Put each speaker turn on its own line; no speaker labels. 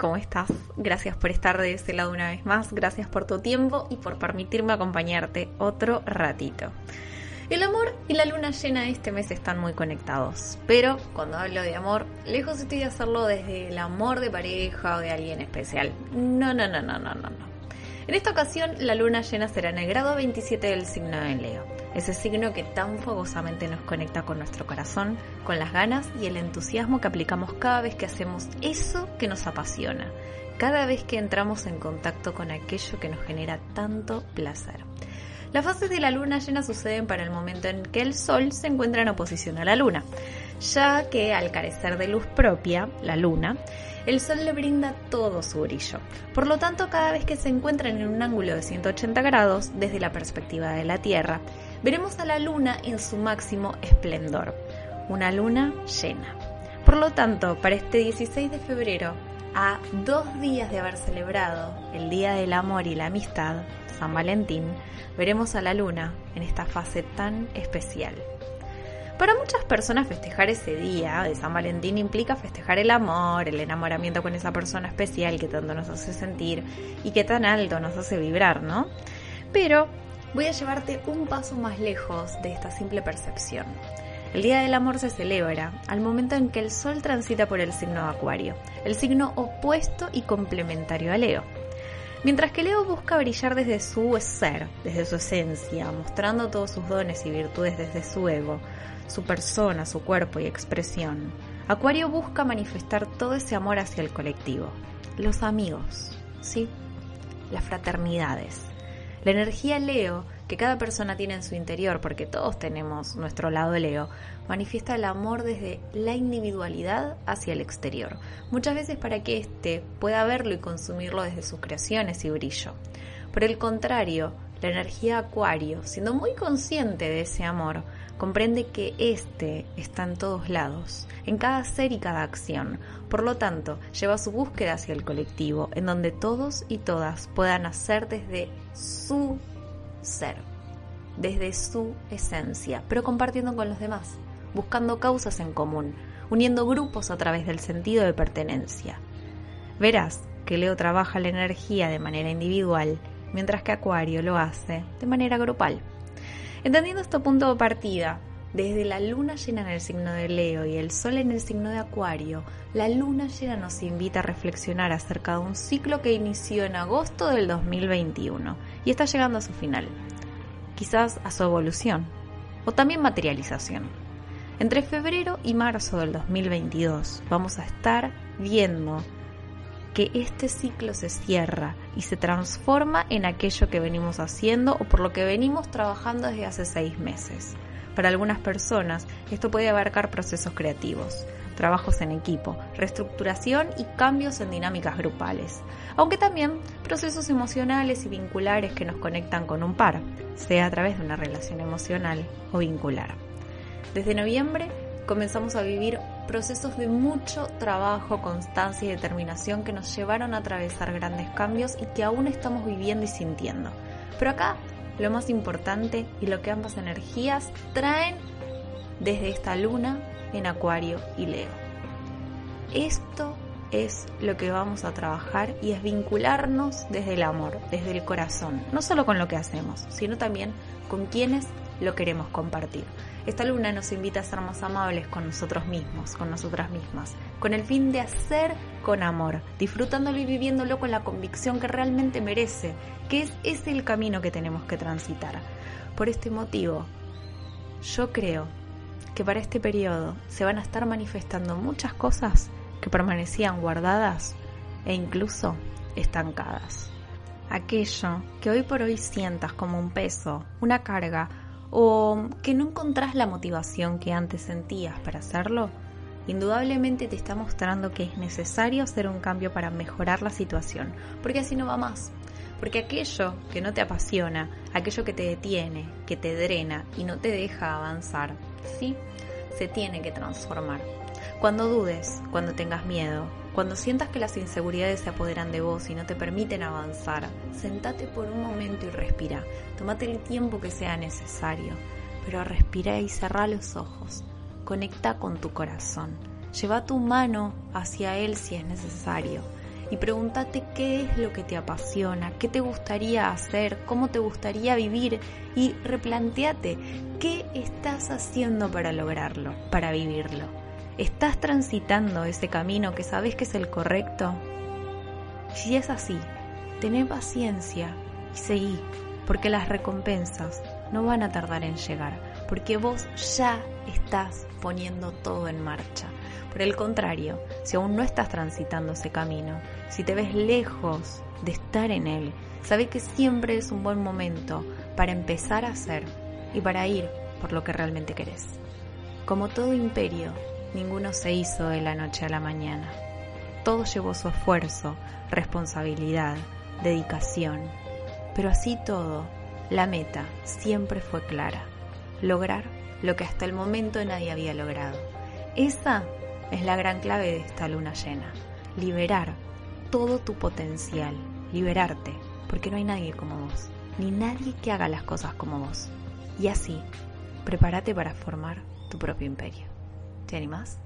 ¿Cómo estás? Gracias por estar de ese lado una vez más, gracias por tu tiempo y por permitirme acompañarte otro ratito. El amor y la luna llena este mes están muy conectados, pero cuando hablo de amor, lejos estoy de hacerlo desde el amor de pareja o de alguien especial. No, no, no, no, no, no. no. En esta ocasión, la luna llena será en el grado 27 del signo de Leo, ese signo que tan fogosamente nos conecta con nuestro corazón, con las ganas y el entusiasmo que aplicamos cada vez que hacemos eso que nos apasiona, cada vez que entramos en contacto con aquello que nos genera tanto placer. Las fases de la luna llena suceden para el momento en que el Sol se encuentra en oposición a la luna, ya que al carecer de luz propia, la luna, el sol le brinda todo su brillo. Por lo tanto, cada vez que se encuentran en un ángulo de 180 grados desde la perspectiva de la Tierra, veremos a la luna en su máximo esplendor, una luna llena. Por lo tanto, para este 16 de febrero, a dos días de haber celebrado el Día del Amor y la Amistad, San Valentín, veremos a la luna en esta fase tan especial. Para muchas personas festejar ese día de San Valentín implica festejar el amor, el enamoramiento con esa persona especial que tanto nos hace sentir y que tan alto nos hace vibrar, ¿no? Pero voy a llevarte un paso más lejos de esta simple percepción. El Día del Amor se celebra al momento en que el Sol transita por el signo de Acuario, el signo opuesto y complementario a Leo. Mientras que Leo busca brillar desde su ser, desde su esencia, mostrando todos sus dones y virtudes desde su ego, su persona, su cuerpo y expresión, Acuario busca manifestar todo ese amor hacia el colectivo, los amigos, ¿sí? Las fraternidades. La energía Leo que cada persona tiene en su interior, porque todos tenemos nuestro lado Leo, manifiesta el amor desde la individualidad hacia el exterior, muchas veces para que éste pueda verlo y consumirlo desde sus creaciones y brillo. Por el contrario, la energía Acuario, siendo muy consciente de ese amor, comprende que éste está en todos lados, en cada ser y cada acción. Por lo tanto, lleva su búsqueda hacia el colectivo, en donde todos y todas puedan hacer desde su ser, desde su esencia, pero compartiendo con los demás, buscando causas en común, uniendo grupos a través del sentido de pertenencia. Verás que Leo trabaja la energía de manera individual, mientras que Acuario lo hace de manera grupal. Entendiendo este punto de partida, desde la luna llena en el signo de Leo y el sol en el signo de Acuario, la luna llena nos invita a reflexionar acerca de un ciclo que inició en agosto del 2021 y está llegando a su final, quizás a su evolución o también materialización. Entre febrero y marzo del 2022 vamos a estar viendo que este ciclo se cierra y se transforma en aquello que venimos haciendo o por lo que venimos trabajando desde hace seis meses. Para algunas personas esto puede abarcar procesos creativos, trabajos en equipo, reestructuración y cambios en dinámicas grupales, aunque también procesos emocionales y vinculares que nos conectan con un par, sea a través de una relación emocional o vincular. Desde noviembre comenzamos a vivir procesos de mucho trabajo, constancia y determinación que nos llevaron a atravesar grandes cambios y que aún estamos viviendo y sintiendo. Pero acá lo más importante y lo que ambas energías traen desde esta luna en Acuario y Leo. Esto es lo que vamos a trabajar y es vincularnos desde el amor, desde el corazón, no solo con lo que hacemos, sino también con quienes lo queremos compartir. Esta luna nos invita a ser más amables con nosotros mismos, con nosotras mismas, con el fin de hacer con amor, disfrutándolo y viviéndolo con la convicción que realmente merece, que es ese el camino que tenemos que transitar. Por este motivo, yo creo que para este periodo se van a estar manifestando muchas cosas que permanecían guardadas e incluso estancadas. Aquello que hoy por hoy sientas como un peso, una carga o que no encontrás la motivación que antes sentías para hacerlo, indudablemente te está mostrando que es necesario hacer un cambio para mejorar la situación, porque así no va más. Porque aquello que no te apasiona, aquello que te detiene, que te drena y no te deja avanzar, sí, se tiene que transformar. Cuando dudes, cuando tengas miedo, cuando sientas que las inseguridades se apoderan de vos y no te permiten avanzar, sentate por un momento y respira. Tómate el tiempo que sea necesario, pero respira y cerrá los ojos. Conecta con tu corazón. Lleva tu mano hacia él si es necesario y pregúntate qué es lo que te apasiona, qué te gustaría hacer, cómo te gustaría vivir y replanteate qué estás haciendo para lograrlo, para vivirlo. ¿Estás transitando ese camino que sabes que es el correcto? Si es así, ten paciencia y seguí, porque las recompensas no van a tardar en llegar, porque vos ya estás poniendo todo en marcha. Por el contrario, si aún no estás transitando ese camino, si te ves lejos de estar en él, sabe que siempre es un buen momento para empezar a hacer y para ir por lo que realmente querés. Como todo imperio, ninguno se hizo de la noche a la mañana. Todo llevó su esfuerzo, responsabilidad, dedicación. Pero así todo, la meta siempre fue clara. Lograr lo que hasta el momento nadie había logrado. Esa es la gran clave de esta luna llena. Liberar todo tu potencial. Liberarte. Porque no hay nadie como vos. Ni nadie que haga las cosas como vos. Y así, prepárate para formar tu propio imperio. ¿Te animás?